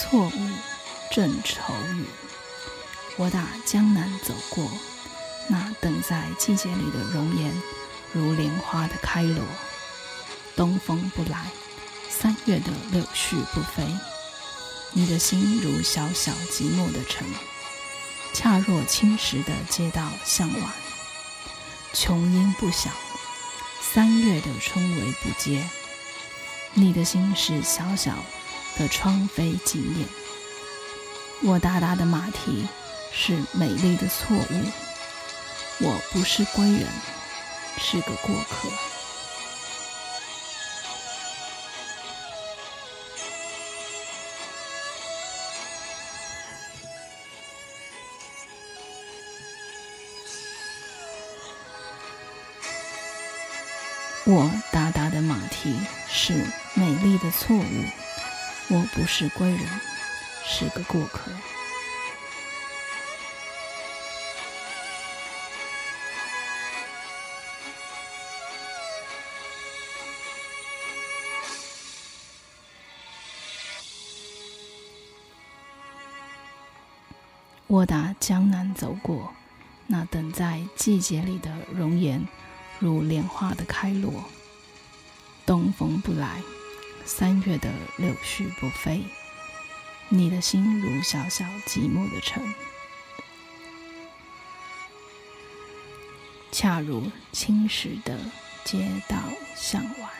错误正愁雨。我打江南走过，那等在季节里的容颜，如莲花的开落。东风不来，三月的柳絮不飞。你的心如小小寂寞的城，恰若青石的街道向晚。琼音不响，三月的春雷不接。你的心是小小的窗扉紧掩。我达达的马蹄。是美丽的错误。我不是归人，是个过客。我达达的马蹄是美丽的错误。我不是归人，是个过客。我打江南走过，那等在季节里的容颜，如莲花的开落。东风不来，三月的柳絮不飞。你的心如小小寂寞的城，恰如青石的街道向晚。